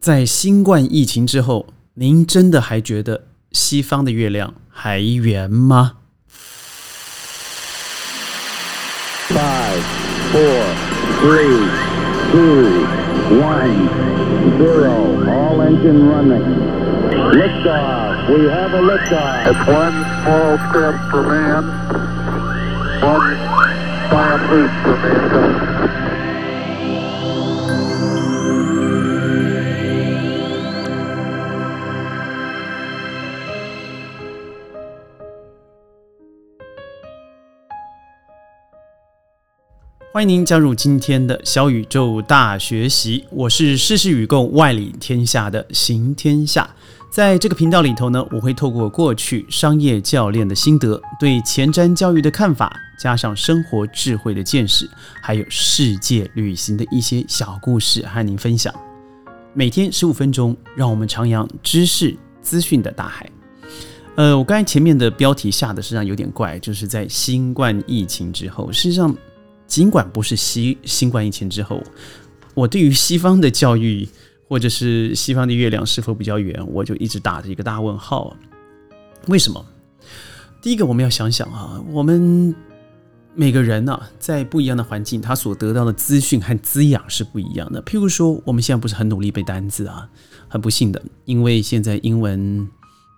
在新冠疫情之后，您真的还觉得西方的月亮还圆吗？Five, four, three, two, one, zero. All engine running. Liftoff. We have a liftoff. It's one small step for man, one giant leap for mankind. 欢迎您加入今天的小宇宙大学习，我是世事与共、外理天下的行天下。在这个频道里头呢，我会透过过去商业教练的心得，对前瞻教育的看法，加上生活智慧的见识，还有世界旅行的一些小故事和您分享。每天十五分钟，让我们徜徉知识资讯的大海。呃，我刚才前面的标题下的实际上有点怪，就是在新冠疫情之后，事实上。尽管不是新新冠疫情之后，我对于西方的教育或者是西方的月亮是否比较圆，我就一直打着一个大问号。为什么？第一个，我们要想想啊，我们每个人呢，在不一样的环境，他所得到的资讯和滋养是不一样的。譬如说，我们现在不是很努力背单词啊，很不幸的，因为现在英文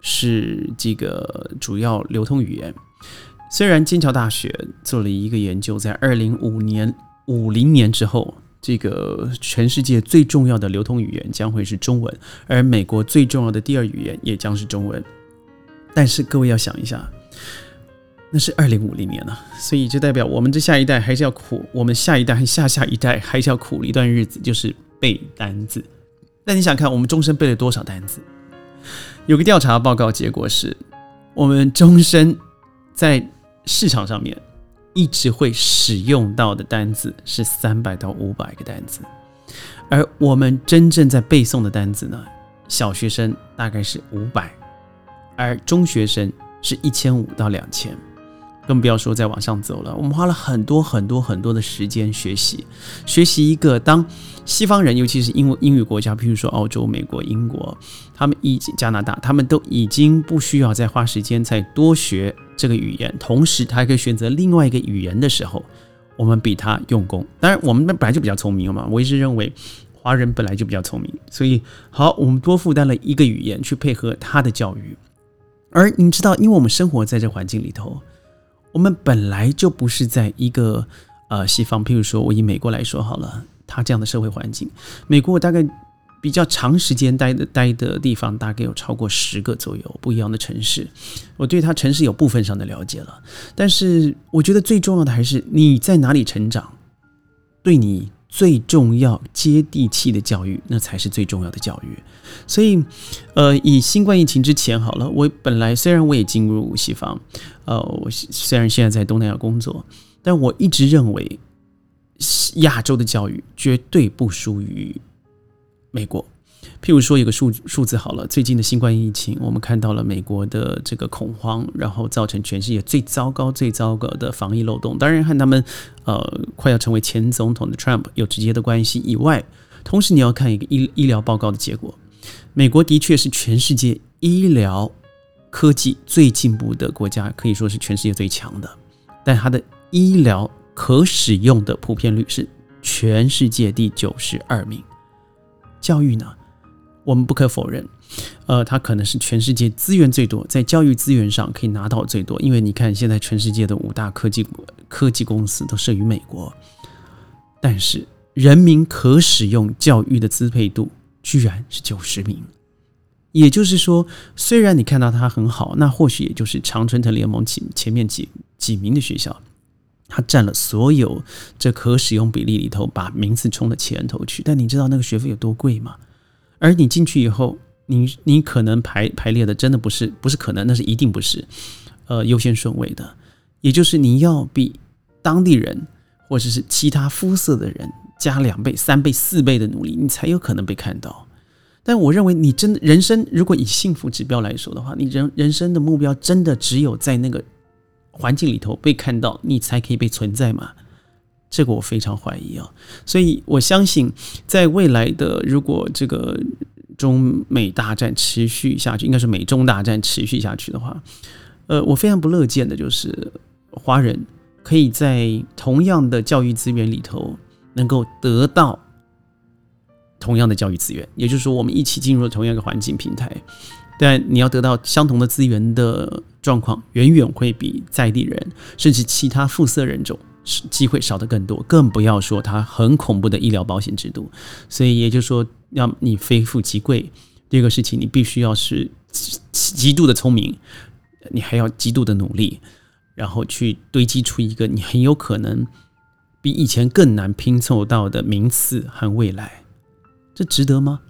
是这个主要流通语言。虽然剑桥大学做了一个研究，在二零五年五零年之后，这个全世界最重要的流通语言将会是中文，而美国最重要的第二语言也将是中文。但是各位要想一下，那是二零五零年了，所以就代表我们这下一代还是要苦，我们下一代和下下一代还是要苦一段日子，就是背单字。那你想看我们终身背了多少单字？有个调查报告结果是，我们终身在市场上面一直会使用到的单子是三百到五百个单子，而我们真正在背诵的单子呢，小学生大概是五百，而中学生是一千五到两千。更不要说再往上走了。我们花了很多很多很多的时间学习，学习一个当西方人，尤其是英英语国家，譬如说澳洲、美国、英国，他们已经加拿大，他们都已经不需要再花时间再多学这个语言，同时他还可以选择另外一个语言的时候，我们比他用功。当然，我们本来就比较聪明嘛。我一直认为华人本来就比较聪明，所以好，我们多负担了一个语言去配合他的教育。而你知道，因为我们生活在这环境里头。我们本来就不是在一个呃西方，譬如说我以美国来说好了，它这样的社会环境，美国我大概比较长时间待的待的地方，大概有超过十个左右不一样的城市，我对它城市有部分上的了解了，但是我觉得最重要的还是你在哪里成长，对你。最重要、接地气的教育，那才是最重要的教育。所以，呃，以新冠疫情之前好了，我本来虽然我也进入西方，呃，我虽然现在在东南亚工作，但我一直认为亚洲的教育绝对不输于美国。譬如说，有个数数字好了，最近的新冠疫情，我们看到了美国的这个恐慌，然后造成全世界最糟糕、最糟糕的防疫漏洞。当然，和他们呃快要成为前总统的 Trump 有直接的关系以外，同时你要看一个医医疗报告的结果，美国的确是全世界医疗科技最进步的国家，可以说是全世界最强的。但它的医疗可使用的普遍率是全世界第九十二名。教育呢？我们不可否认，呃，它可能是全世界资源最多，在教育资源上可以拿到最多。因为你看，现在全世界的五大科技科技公司都设于美国，但是人民可使用教育的支配度居然是九十名。也就是说，虽然你看到它很好，那或许也就是常春藤联盟前前面几几名的学校，它占了所有这可使用比例里头，把名次冲到前头去。但你知道那个学费有多贵吗？而你进去以后，你你可能排排列的真的不是不是可能，那是一定不是，呃，优先顺位的，也就是你要比当地人或者是其他肤色的人加两倍、三倍、四倍的努力，你才有可能被看到。但我认为，你真的人生如果以幸福指标来说的话，你人人生的目标真的只有在那个环境里头被看到，你才可以被存在吗？这个我非常怀疑啊，所以我相信，在未来的如果这个中美大战持续下去，应该是美中大战持续下去的话，呃，我非常不乐见的就是华人可以在同样的教育资源里头能够得到同样的教育资源，也就是说，我们一起进入了同样一个环境平台，但你要得到相同的资源的状况，远远会比在地人甚至其他肤色人种。是机会少的更多，更不要说它很恐怖的医疗保险制度。所以也就是说，要你非富即贵。第二个事情，你必须要是极度的聪明，你还要极度的努力，然后去堆积出一个你很有可能比以前更难拼凑到的名次和未来。这值得吗？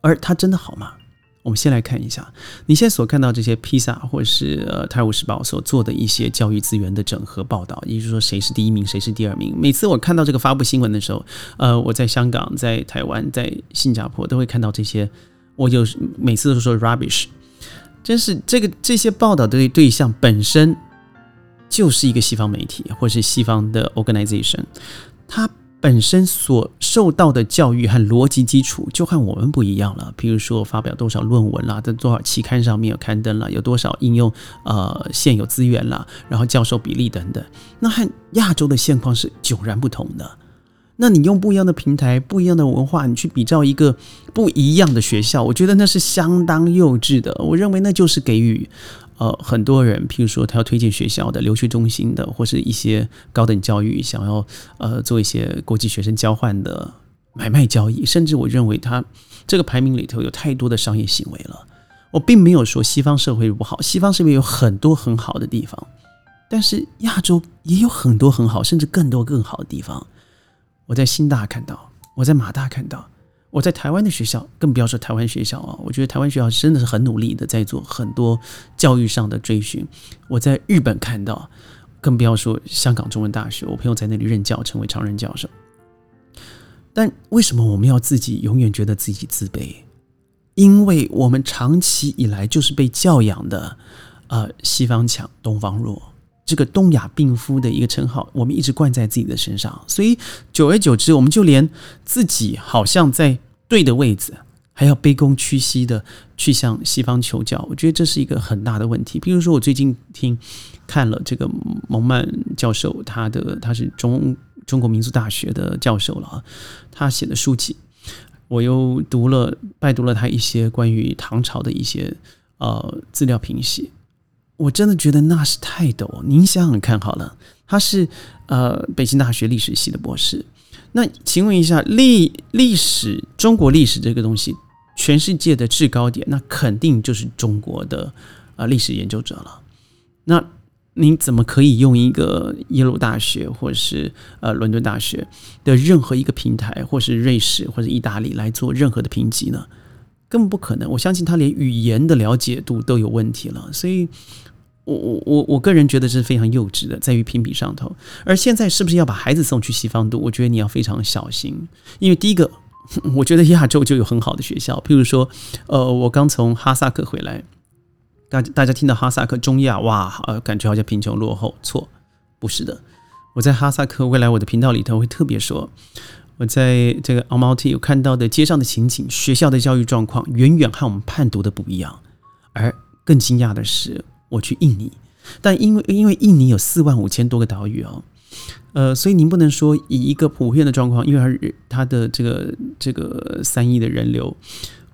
而它真的好吗？我们先来看一下，你现在所看到这些披萨或者是呃《泰晤士报》所做的一些教育资源的整合报道，也就是说谁是第一名，谁是第二名。每次我看到这个发布新闻的时候，呃，我在香港、在台湾、在新加坡都会看到这些，我就每次都说 rubbish，真是这个这些报道的对象本身就是一个西方媒体或是西方的 organization，它。本身所受到的教育和逻辑基础就和我们不一样了。比如说，发表多少论文啦，在多少期刊上面有刊登了，有多少应用呃现有资源啦，然后教授比例等等，那和亚洲的现况是迥然不同的。那你用不一样的平台、不一样的文化，你去比照一个不一样的学校，我觉得那是相当幼稚的。我认为那就是给予。呃，很多人，譬如说他要推荐学校的留学中心的，或是一些高等教育想要呃做一些国际学生交换的买卖交易，甚至我认为他这个排名里头有太多的商业行为了。我并没有说西方社会不好，西方社会有很多很好的地方，但是亚洲也有很多很好，甚至更多更好的地方。我在新大看到，我在马大看到。我在台湾的学校，更不要说台湾学校啊！我觉得台湾学校真的是很努力的在做很多教育上的追寻。我在日本看到，更不要说香港中文大学，我朋友在那里任教，成为常任教授。但为什么我们要自己永远觉得自己自卑？因为我们长期以来就是被教养的，呃，西方强，东方弱。这个东亚病夫的一个称号，我们一直冠在自己的身上，所以久而久之，我们就连自己好像在对的位置，还要卑躬屈膝的去向西方求教。我觉得这是一个很大的问题。比如说，我最近听看了这个蒙曼教授，他的他是中中国民族大学的教授了啊，他写的书籍，我又读了拜读了他一些关于唐朝的一些呃资料评析。我真的觉得那是太陡。您想想看好了，他是呃北京大学历史系的博士。那请问一下，历历史中国历史这个东西，全世界的制高点，那肯定就是中国的啊历史研究者了。那您怎么可以用一个耶鲁大学或是呃伦敦大学的任何一个平台，或是瑞士或者意大利来做任何的评级呢？根本不可能。我相信他连语言的了解度都有问题了，所以。我我我我个人觉得这是非常幼稚的，在于评比上头。而现在是不是要把孩子送去西方读？我觉得你要非常小心，因为第一个，我觉得亚洲就有很好的学校，譬如说，呃，我刚从哈萨克回来，大大家听到哈萨克中亚，哇，呃，感觉好像贫穷落后，错，不是的。我在哈萨克，未来我的频道里头会特别说，我在这个 Almaty 有看到的街上的情景，学校的教育状况远远和我们判读的不一样，而更惊讶的是。我去印尼，但因为因为印尼有四万五千多个岛屿哦，呃，所以您不能说以一个普遍的状况，因为它它的这个这个三亿的人流，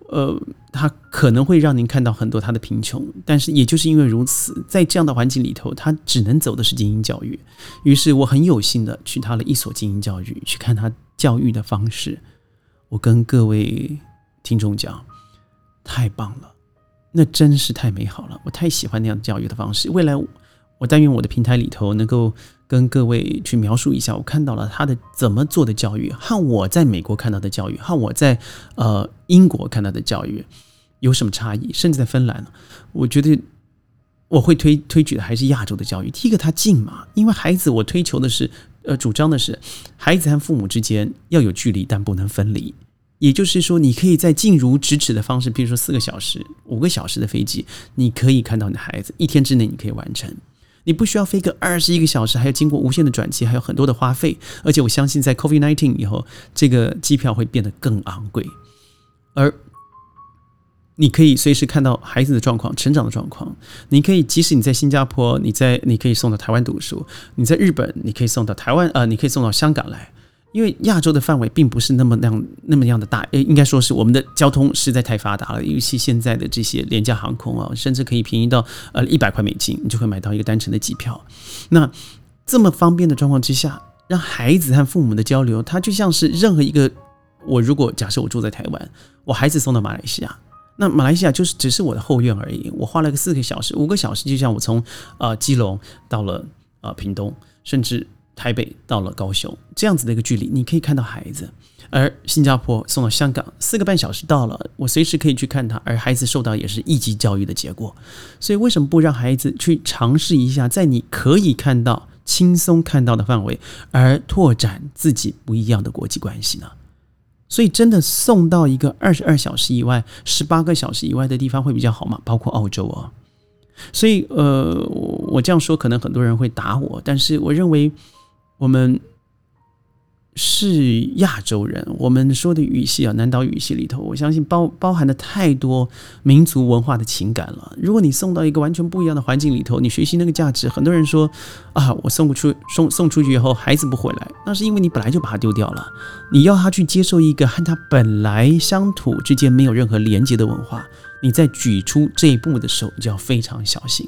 呃，它可能会让您看到很多它的贫穷，但是也就是因为如此，在这样的环境里头，它只能走的是精英教育。于是我很有幸的去他的一所精英教育，去看他教育的方式。我跟各位听众讲，太棒了。那真是太美好了，我太喜欢那样教育的方式。未来，我但愿我的平台里头能够跟各位去描述一下，我看到了他的怎么做的教育，和我在美国看到的教育，和我在呃英国看到的教育有什么差异。甚至在芬兰，我觉得我会推推举的还是亚洲的教育。第一个，它近嘛，因为孩子，我推求的是，呃，主张的是孩子和父母之间要有距离，但不能分离。也就是说，你可以在近如咫尺的方式，比如说四个小时、五个小时的飞机，你可以看到你的孩子，一天之内你可以完成。你不需要飞个二十一个小时，还要经过无限的转机，还有很多的花费。而且我相信，在 COVID nineteen 以后，这个机票会变得更昂贵。而你可以随时看到孩子的状况、成长的状况。你可以，即使你在新加坡，你在你可以送到台湾读书；你在日本，你可以送到台湾，呃，你可以送到香港来。因为亚洲的范围并不是那么那样那么样的大，诶，应该说是我们的交通实在太发达了，尤其现在的这些廉价航空啊，甚至可以便宜到呃一百块美金，你就会买到一个单程的机票。那这么方便的状况之下，让孩子和父母的交流，它就像是任何一个我如果假设我住在台湾，我孩子送到马来西亚。那马来西亚就是只是我的后院而已，我花了个四个小时、五个小时，就像我从呃基隆到了呃屏东，甚至台北到了高雄这样子的一个距离，你可以看到孩子。而新加坡送到香港四个半小时到了，我随时可以去看他，而孩子受到也是一级教育的结果。所以为什么不让孩子去尝试一下，在你可以看到、轻松看到的范围，而拓展自己不一样的国际关系呢？所以，真的送到一个二十二小时以外、十八个小时以外的地方会比较好吗？包括澳洲啊。所以，呃，我这样说可能很多人会打我，但是我认为我们。是亚洲人，我们说的语系啊，南岛语系里头，我相信包包含了太多民族文化的情感了。如果你送到一个完全不一样的环境里头，你学习那个价值，很多人说啊，我送不出送送出去以后，孩子不回来，那是因为你本来就把他丢掉了。你要他去接受一个和他本来乡土之间没有任何连接的文化，你在举出这一步的时候就要非常小心。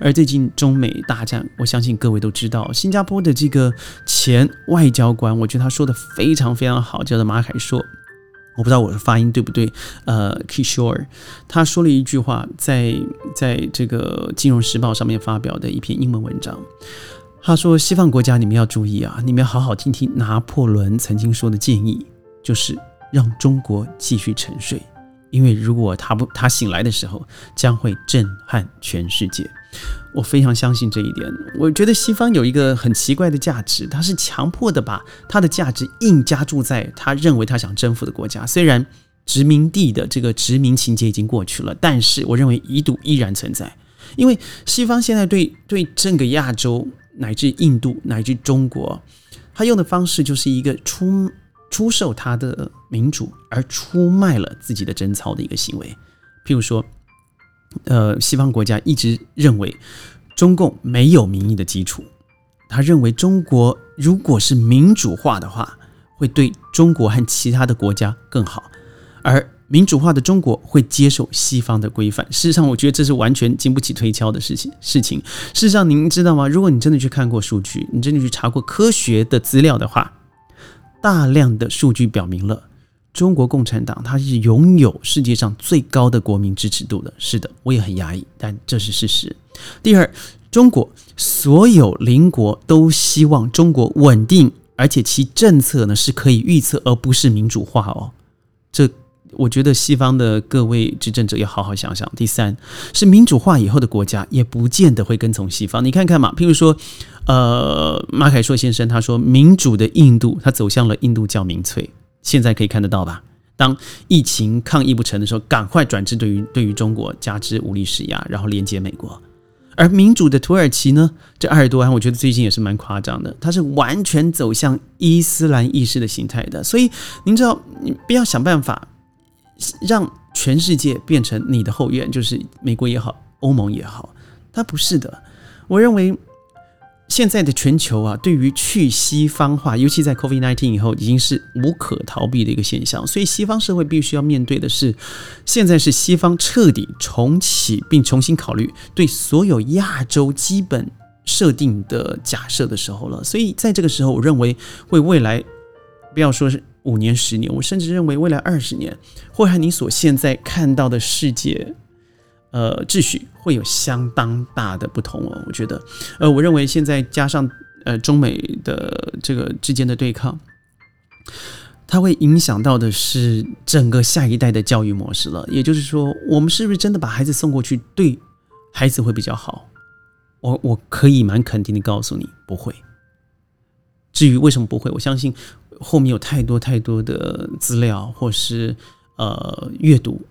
而最近中美大战，我相信各位都知道，新加坡的这个前外交官，我觉得他说的非常非常好，叫做马凯硕，我不知道我的发音对不对，呃，Kishore，他说了一句话，在在这个《金融时报》上面发表的一篇英文文章，他说：“西方国家，你们要注意啊，你们要好好听听拿破仑曾经说的建议，就是让中国继续沉睡。”因为如果他不他醒来的时候，将会震撼全世界。我非常相信这一点。我觉得西方有一个很奇怪的价值，它是强迫的把它的价值硬加注在他认为他想征服的国家。虽然殖民地的这个殖民情节已经过去了，但是我认为遗毒依然存在。因为西方现在对对整个亚洲乃至印度乃至中国，他用的方式就是一个出。出售他的民主而出卖了自己的贞操的一个行为，譬如说，呃，西方国家一直认为中共没有民意的基础，他认为中国如果是民主化的话，会对中国和其他的国家更好，而民主化的中国会接受西方的规范。事实上，我觉得这是完全经不起推敲的事情。事情，事实上，您知道吗？如果你真的去看过数据，你真的去查过科学的资料的话。大量的数据表明了，中国共产党它是拥有世界上最高的国民支持度的。是的，我也很压抑，但这是事实。第二，中国所有邻国都希望中国稳定，而且其政策呢是可以预测，而不是民主化哦。这。我觉得西方的各位执政者要好好想想。第三是民主化以后的国家也不见得会跟从西方。你看看嘛，譬如说，呃，马凯硕先生他说，民主的印度他走向了印度教民粹，现在可以看得到吧？当疫情抗疫不成的时候，赶快转至对于对于中国加之武力施压，然后连接美国。而民主的土耳其呢，这埃尔多安我觉得最近也是蛮夸张的，他是完全走向伊斯兰意识的形态的。所以您知道，你不要想办法。让全世界变成你的后院，就是美国也好，欧盟也好，它不是的。我认为现在的全球啊，对于去西方化，尤其在 COVID-19 以后，已经是无可逃避的一个现象。所以，西方社会必须要面对的是，现在是西方彻底重启并重新考虑对所有亚洲基本设定的假设的时候了。所以，在这个时候，我认为会未来不要说是。五年、十年，我甚至认为未来二十年，会和你所现在看到的世界，呃，秩序会有相当大的不同哦。我觉得，呃，我认为现在加上呃中美的这个之间的对抗，它会影响到的是整个下一代的教育模式了。也就是说，我们是不是真的把孩子送过去，对孩子会比较好？我我可以蛮肯定的告诉你，不会。至于为什么不会，我相信。后面有太多太多的资料，或是呃阅读。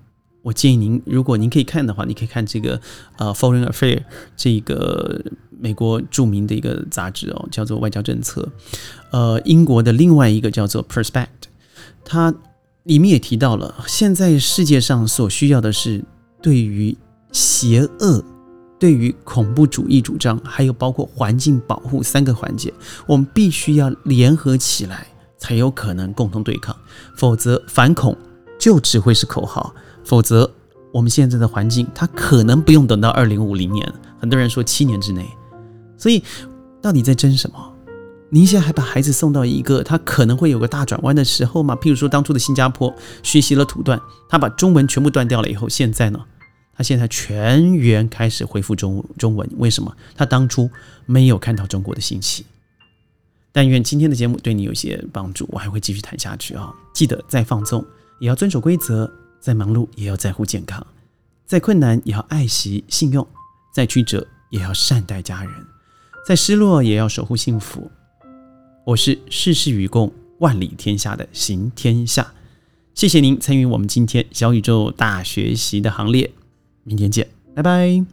我建议您，如果您可以看的话，你可以看这个呃《Foreign Affair》这个美国著名的一个杂志哦，叫做《外交政策》。呃，英国的另外一个叫做《Perspect》，它里面也提到了，现在世界上所需要的是对于邪恶、对于恐怖主义主张，还有包括环境保护三个环节，我们必须要联合起来，才有可能共同对抗。否则，反恐就只会是口号。否则，我们现在的环境，它可能不用等到二零五零年，很多人说七年之内。所以，到底在争什么？您现在还把孩子送到一个他可能会有个大转弯的时候吗？譬如说当初的新加坡学习了土断，他把中文全部断掉了以后，现在呢？他现在全员开始恢复中中文，为什么？他当初没有看到中国的兴起。但愿今天的节目对你有些帮助，我还会继续谈下去啊！记得再放纵也要遵守规则，再忙碌也要在乎健康，再困难也要爱惜信用，再曲折也要善待家人，再失落也要守护幸福。我是世事与共、万里天下的行天下，谢谢您参与我们今天小宇宙大学习的行列，明天见，拜拜。